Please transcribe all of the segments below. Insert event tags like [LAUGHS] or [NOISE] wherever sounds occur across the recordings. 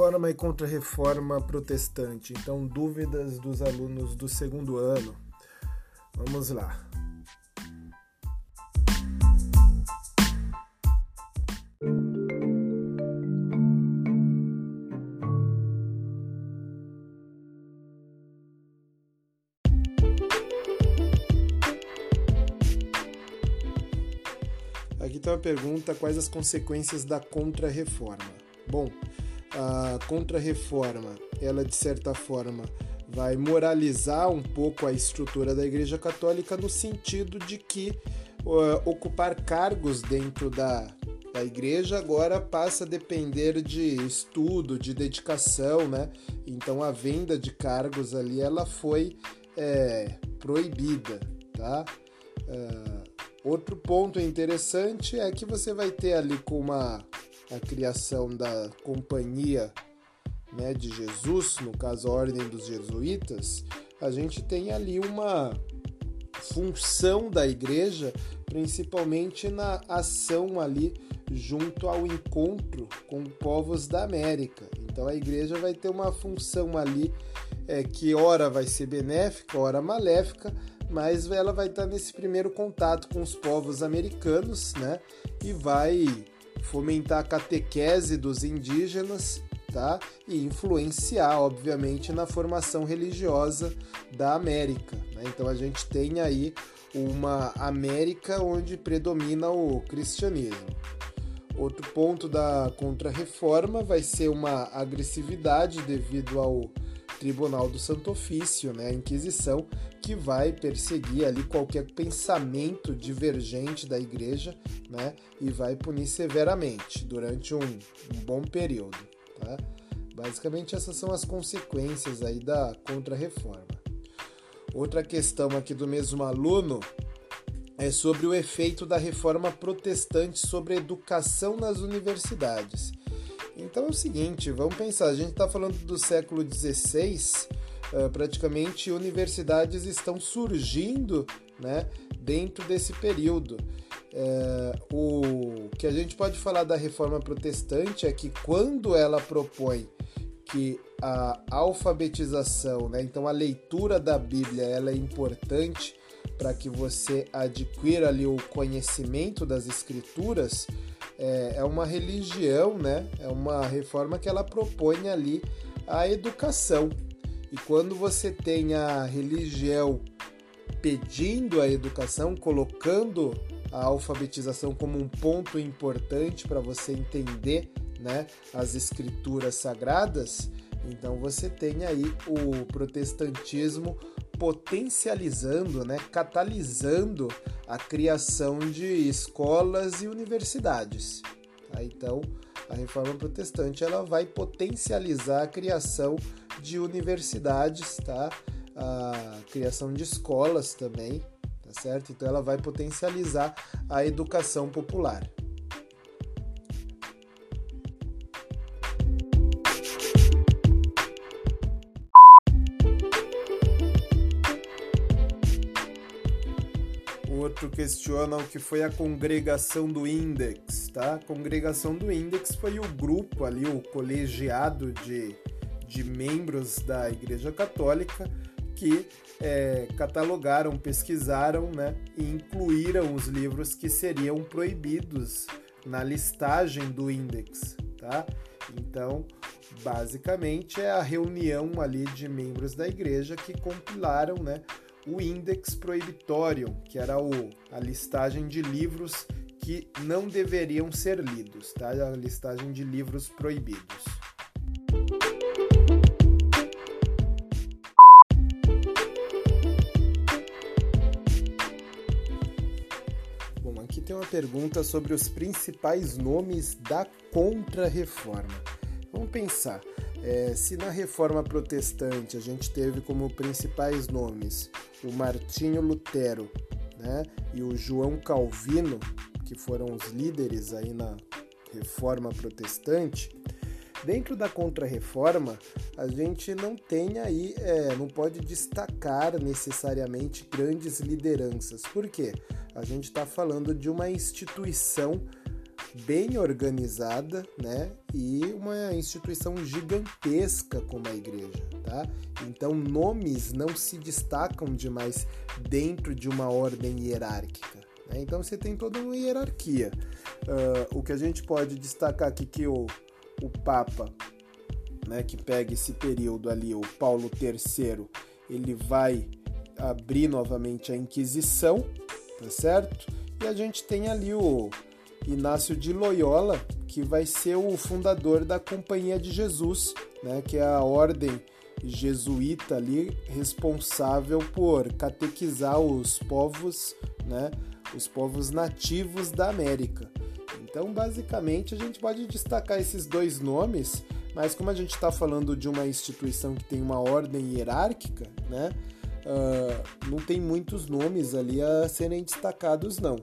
Reforma e Contra-Reforma Protestante. Então, dúvidas dos alunos do segundo ano. Vamos lá. Aqui tem uma pergunta: quais as consequências da contra-reforma? Bom, a contra-reforma, ela de certa forma vai moralizar um pouco a estrutura da Igreja Católica no sentido de que uh, ocupar cargos dentro da, da igreja agora passa a depender de estudo, de dedicação, né? Então a venda de cargos ali ela foi é, proibida, tá? Uh, outro ponto interessante é que você vai ter ali com uma a criação da companhia né, de Jesus, no caso a Ordem dos Jesuítas, a gente tem ali uma função da igreja, principalmente na ação ali junto ao encontro com povos da América. Então a igreja vai ter uma função ali é, que ora vai ser benéfica, ora maléfica, mas ela vai estar nesse primeiro contato com os povos americanos, né? E vai fomentar a catequese dos indígenas, tá? E influenciar, obviamente, na formação religiosa da América. Né? Então a gente tem aí uma América onde predomina o cristianismo. Outro ponto da contra-reforma vai ser uma agressividade devido ao Tribunal do Santo Ofício, né, a Inquisição, que vai perseguir ali qualquer pensamento divergente da igreja né, e vai punir severamente durante um, um bom período. Tá? Basicamente, essas são as consequências aí da contra-reforma. Outra questão aqui do mesmo aluno é sobre o efeito da reforma protestante sobre a educação nas universidades. Então é o seguinte, vamos pensar, a gente está falando do século XVI, uh, praticamente universidades estão surgindo né, dentro desse período. Uh, o que a gente pode falar da reforma protestante é que quando ela propõe que a alfabetização, né, então a leitura da Bíblia, ela é importante para que você adquira ali o conhecimento das escrituras, é, é uma religião, né? É uma reforma que ela propõe ali a educação. E quando você tem a religião pedindo a educação, colocando a alfabetização como um ponto importante para você entender né, as escrituras sagradas, então você tem aí o protestantismo potencializando, né, catalisando a criação de escolas e universidades. Tá? Então, a reforma protestante ela vai potencializar a criação de universidades, tá? a criação de escolas também, tá certo? Então, ela vai potencializar a educação popular. Outro questiona o que foi a congregação do Index, tá? A congregação do Index foi o grupo ali, o colegiado de, de membros da Igreja Católica que é, catalogaram, pesquisaram né, e incluíram os livros que seriam proibidos na listagem do Index, tá? Então, basicamente é a reunião ali de membros da igreja que compilaram, né, o Index Prohibitorium, que era o, a listagem de livros que não deveriam ser lidos, tá? A listagem de livros proibidos. Bom, aqui tem uma pergunta sobre os principais nomes da Contra-Reforma. Vamos pensar. É, se na reforma protestante a gente teve como principais nomes o Martinho Lutero né, e o João Calvino, que foram os líderes aí na reforma protestante, Dentro da Contra-Reforma, a gente não tem aí, é, não pode destacar necessariamente grandes lideranças. Por quê? A gente está falando de uma instituição bem organizada, né? E uma instituição gigantesca como a igreja, tá? Então nomes não se destacam demais dentro de uma ordem hierárquica. Né? Então você tem toda uma hierarquia. Uh, o que a gente pode destacar aqui que o, o Papa, né, que pega esse período ali, o Paulo III, ele vai abrir novamente a Inquisição, tá certo? E a gente tem ali o Inácio de Loyola, que vai ser o fundador da Companhia de Jesus, né, que é a ordem jesuíta ali responsável por catequizar os povos, né, os povos nativos da América. Então, basicamente, a gente pode destacar esses dois nomes, mas como a gente está falando de uma instituição que tem uma ordem hierárquica, né, uh, não tem muitos nomes ali a serem destacados, não.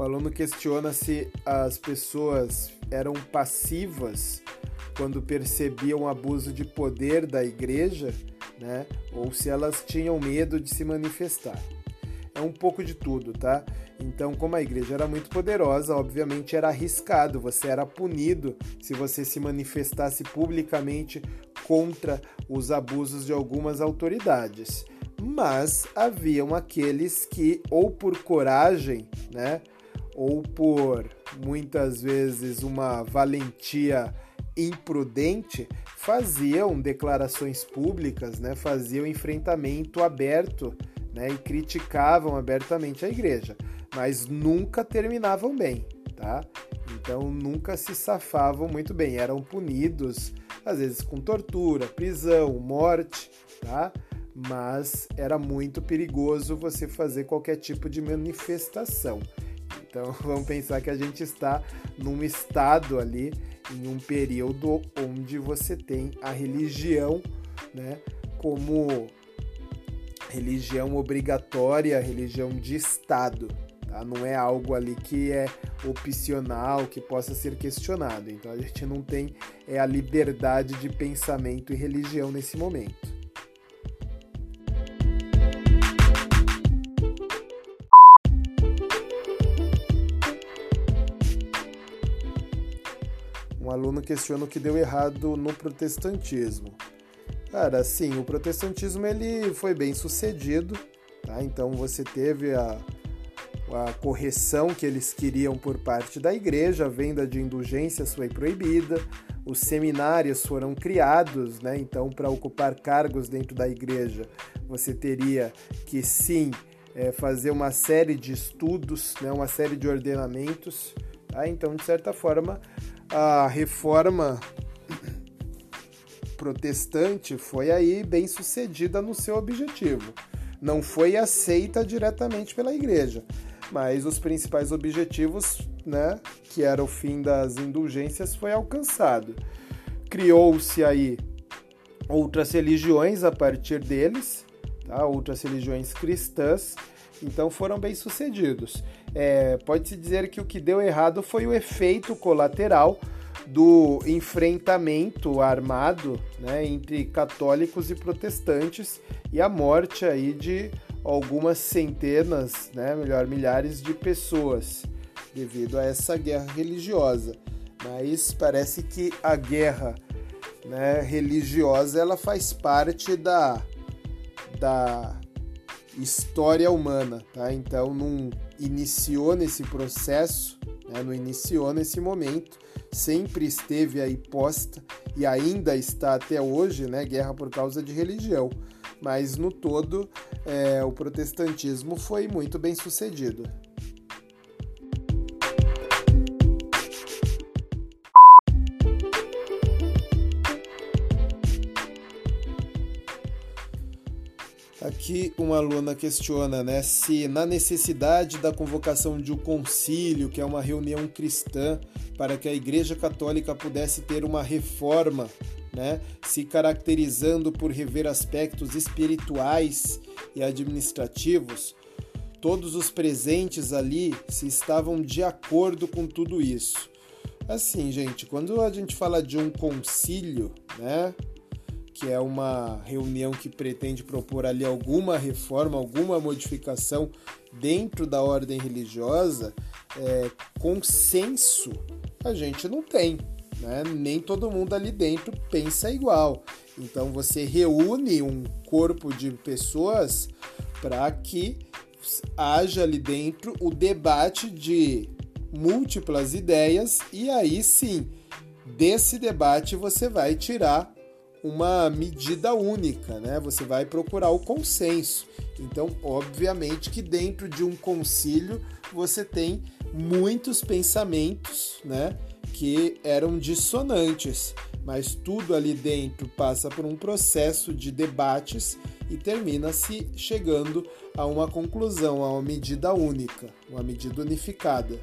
O aluno questiona se as pessoas eram passivas quando percebiam abuso de poder da igreja, né? Ou se elas tinham medo de se manifestar. É um pouco de tudo, tá? Então, como a igreja era muito poderosa, obviamente era arriscado, você era punido se você se manifestasse publicamente contra os abusos de algumas autoridades. Mas haviam aqueles que, ou por coragem, né, ou por muitas vezes uma valentia imprudente, faziam declarações públicas, né, faziam enfrentamento aberto né, e criticavam abertamente a igreja, mas nunca terminavam bem, tá? Então nunca se safavam muito bem, eram punidos às vezes com tortura, prisão, morte, tá? Mas era muito perigoso você fazer qualquer tipo de manifestação. Então [LAUGHS] vamos pensar que a gente está num estado ali, em um período onde você tem a religião, né, como religião obrigatória, religião de Estado. Tá? Não é algo ali que é opcional, que possa ser questionado. Então a gente não tem é, a liberdade de pensamento e religião nesse momento. Aluno questiona o que deu errado no protestantismo. Cara, sim, o protestantismo ele foi bem sucedido, tá? Então você teve a, a correção que eles queriam por parte da igreja, a venda de indulgências foi proibida, os seminários foram criados, né? Então, para ocupar cargos dentro da igreja, você teria que sim é, fazer uma série de estudos, né? uma série de ordenamentos. Tá? Então, de certa forma, a reforma protestante foi aí bem sucedida no seu objetivo. Não foi aceita diretamente pela igreja, mas os principais objetivos, né, que era o fim das indulgências, foi alcançado. Criou-se aí outras religiões a partir deles, tá? outras religiões cristãs, então foram bem sucedidos. É, Pode-se dizer que o que deu errado foi o efeito colateral do enfrentamento armado né, entre católicos e protestantes e a morte aí de algumas centenas, né, melhor, milhares de pessoas devido a essa guerra religiosa. Mas parece que a guerra né, religiosa ela faz parte da, da história humana, tá? Então não iniciou nesse processo, né? não iniciou nesse momento, sempre esteve aí posta e ainda está até hoje, né? Guerra por causa de religião. Mas no todo, é, o protestantismo foi muito bem sucedido. Aqui uma aluna questiona né, se na necessidade da convocação de um concílio, que é uma reunião cristã, para que a Igreja Católica pudesse ter uma reforma né, se caracterizando por rever aspectos espirituais e administrativos, todos os presentes ali se estavam de acordo com tudo isso. Assim, gente, quando a gente fala de um concílio, né, que é uma reunião que pretende propor ali alguma reforma, alguma modificação dentro da ordem religiosa, é, consenso a gente não tem. Né? Nem todo mundo ali dentro pensa igual. Então você reúne um corpo de pessoas para que haja ali dentro o debate de múltiplas ideias e aí sim, desse debate você vai tirar uma medida única, né? Você vai procurar o consenso. Então, obviamente que dentro de um concílio você tem muitos pensamentos, né, que eram dissonantes, mas tudo ali dentro passa por um processo de debates e termina-se chegando a uma conclusão, a uma medida única, uma medida unificada.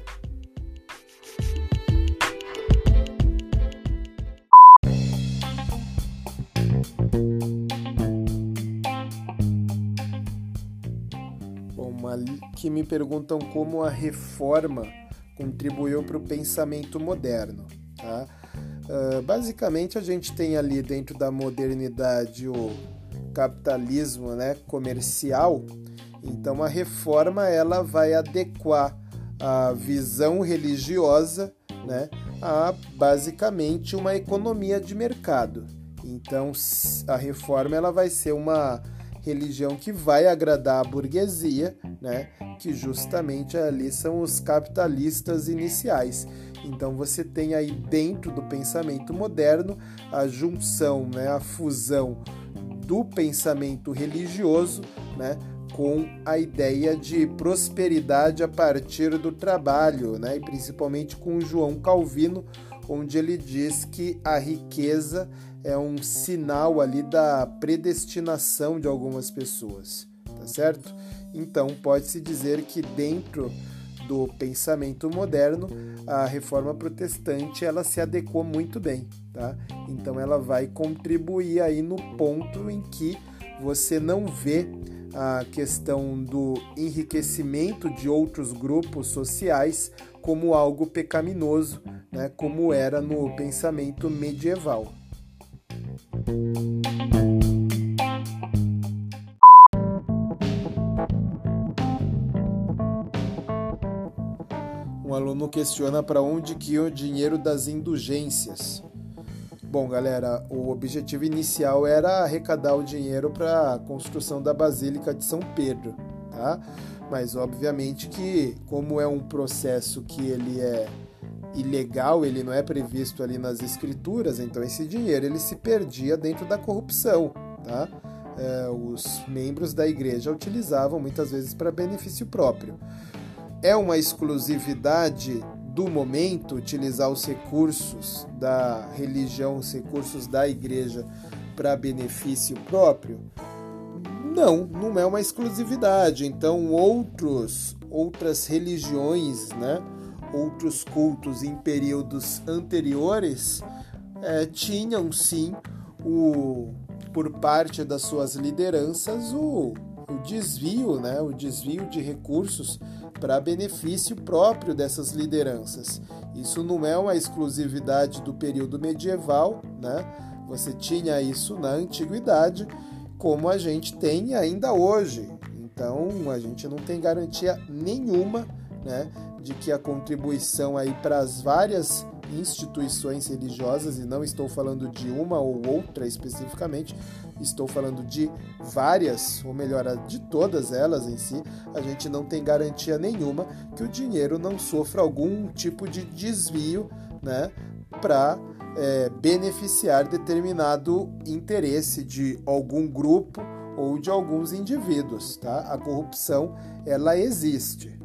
Que me perguntam como a reforma contribuiu para o pensamento moderno. Tá? Uh, basicamente, a gente tem ali dentro da modernidade o capitalismo né, comercial. Então, a reforma ela vai adequar a visão religiosa né, a basicamente uma economia de mercado. Então, a reforma ela vai ser uma religião que vai agradar a burguesia, né? Que justamente ali são os capitalistas iniciais. Então você tem aí dentro do pensamento moderno a junção, né, a fusão do pensamento religioso, né, com a ideia de prosperidade a partir do trabalho, né, e principalmente com João Calvino, onde ele diz que a riqueza é um sinal ali da predestinação de algumas pessoas, tá certo? Então pode-se dizer que dentro do pensamento moderno, a reforma protestante ela se adequou muito bem, tá? Então ela vai contribuir aí no ponto em que você não vê a questão do enriquecimento de outros grupos sociais como algo pecaminoso, né, como era no pensamento medieval. Um aluno questiona para onde que o dinheiro das indulgências. Bom, galera, o objetivo inicial era arrecadar o dinheiro para a construção da Basílica de São Pedro, tá? Mas obviamente que como é um processo que ele é ilegal, ele não é previsto ali nas escrituras, então esse dinheiro ele se perdia dentro da corrupção, tá? É, os membros da igreja utilizavam muitas vezes para benefício próprio. É uma exclusividade do momento utilizar os recursos da religião, os recursos da igreja para benefício próprio? Não, não é uma exclusividade. Então outros outras religiões, né? outros cultos em períodos anteriores é, tinham sim o por parte das suas lideranças o, o desvio, né, o desvio de recursos para benefício próprio dessas lideranças. Isso não é uma exclusividade do período medieval, né? Você tinha isso na antiguidade, como a gente tem ainda hoje. Então, a gente não tem garantia nenhuma, né, de que a contribuição aí para as várias instituições religiosas, e não estou falando de uma ou outra especificamente, estou falando de várias, ou melhor, de todas elas em si, a gente não tem garantia nenhuma que o dinheiro não sofra algum tipo de desvio né, para é, beneficiar determinado interesse de algum grupo ou de alguns indivíduos. Tá? A corrupção ela existe.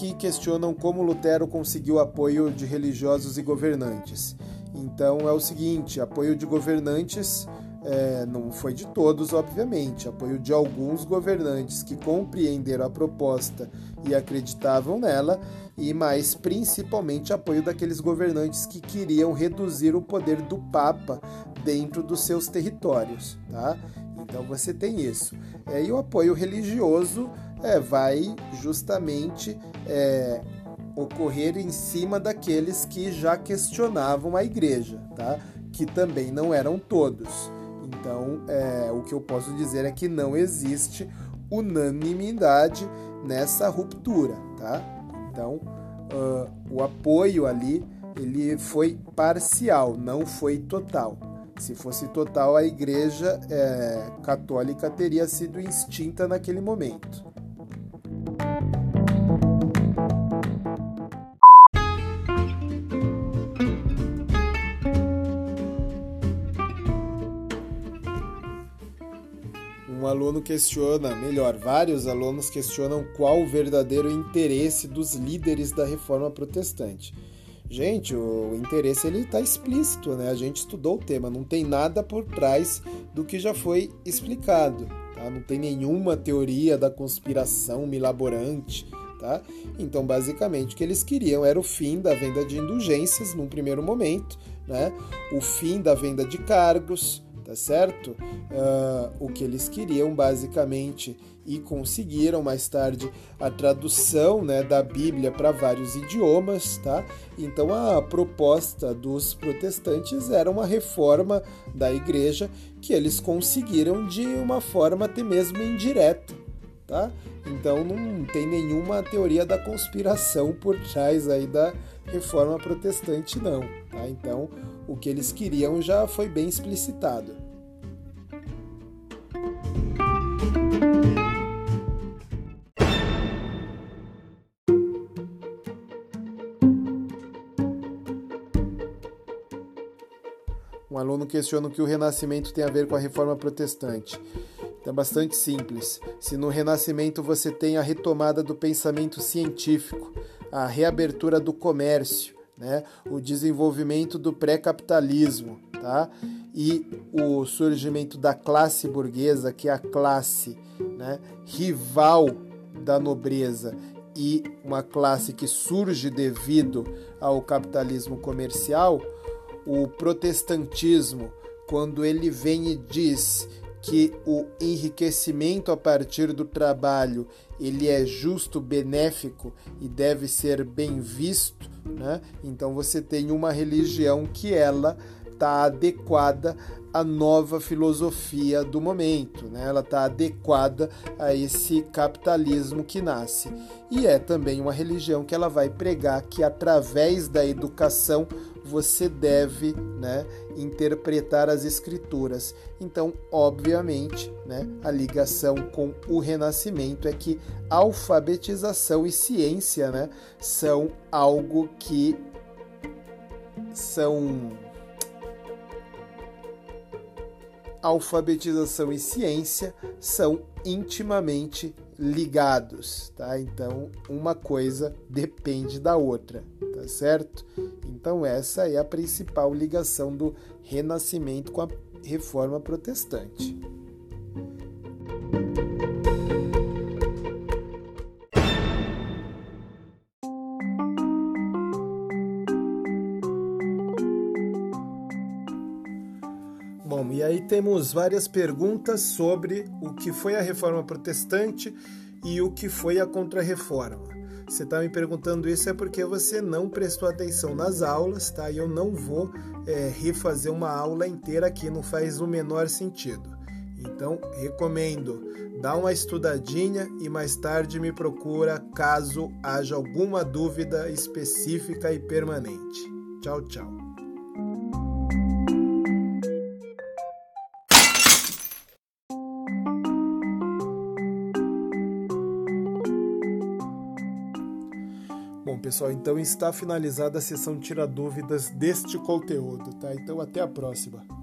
Aqui questionam como Lutero conseguiu apoio de religiosos e governantes. Então é o seguinte: apoio de governantes é, não foi de todos, obviamente, apoio de alguns governantes que compreenderam a proposta e acreditavam nela, e mais principalmente apoio daqueles governantes que queriam reduzir o poder do Papa dentro dos seus territórios. Tá? Então você tem isso. É, e o apoio religioso é, vai justamente é, ocorrer em cima daqueles que já questionavam a igreja, tá? que também não eram todos. Então, é, o que eu posso dizer é que não existe unanimidade nessa ruptura, tá? Então, uh, o apoio ali ele foi parcial, não foi total. Se fosse total, a Igreja é, Católica teria sido extinta naquele momento. Aluno questiona, melhor, vários alunos questionam qual o verdadeiro interesse dos líderes da reforma protestante. Gente, o interesse ele está explícito, né? A gente estudou o tema, não tem nada por trás do que já foi explicado, tá? Não tem nenhuma teoria da conspiração milaborante, tá? Então, basicamente, o que eles queriam era o fim da venda de indulgências num primeiro momento, né? O fim da venda de cargos, tá certo? Uh, o que eles queriam basicamente e conseguiram mais tarde a tradução né, da Bíblia para vários idiomas, tá? Então a proposta dos protestantes era uma reforma da igreja que eles conseguiram de uma forma até mesmo indireta, tá? Então não tem nenhuma teoria da conspiração por trás aí da reforma protestante não, tá? Então o que eles queriam já foi bem explicitado. Um aluno questiona o que o renascimento tem a ver com a reforma protestante. É bastante simples. Se no renascimento você tem a retomada do pensamento científico, a reabertura do comércio, né? o desenvolvimento do pré-capitalismo tá? e o surgimento da classe burguesa, que é a classe né? rival da nobreza e uma classe que surge devido ao capitalismo comercial, o protestantismo, quando ele vem e diz que o enriquecimento a partir do trabalho ele é justo, benéfico e deve ser bem visto, né? Então você tem uma religião que ela está adequada à nova filosofia do momento, né? ela está adequada a esse capitalismo que nasce. E é também uma religião que ela vai pregar que através da educação você deve né, interpretar as escrituras. Então, obviamente, né, a ligação com o renascimento é que alfabetização e ciência né, são algo que são alfabetização e ciência são intimamente ligados, tá? Então, uma coisa depende da outra, tá certo? Então, essa é a principal ligação do Renascimento com a Reforma Protestante. Bom, e aí temos várias perguntas sobre o que foi a reforma protestante e o que foi a contrarreforma. Você está me perguntando isso é porque você não prestou atenção nas aulas, tá? E eu não vou é, refazer uma aula inteira aqui, não faz o menor sentido. Então, recomendo, dá uma estudadinha e mais tarde me procura caso haja alguma dúvida específica e permanente. Tchau, tchau. Pessoal, então está finalizada a sessão Tira Dúvidas deste conteúdo, tá? Então até a próxima.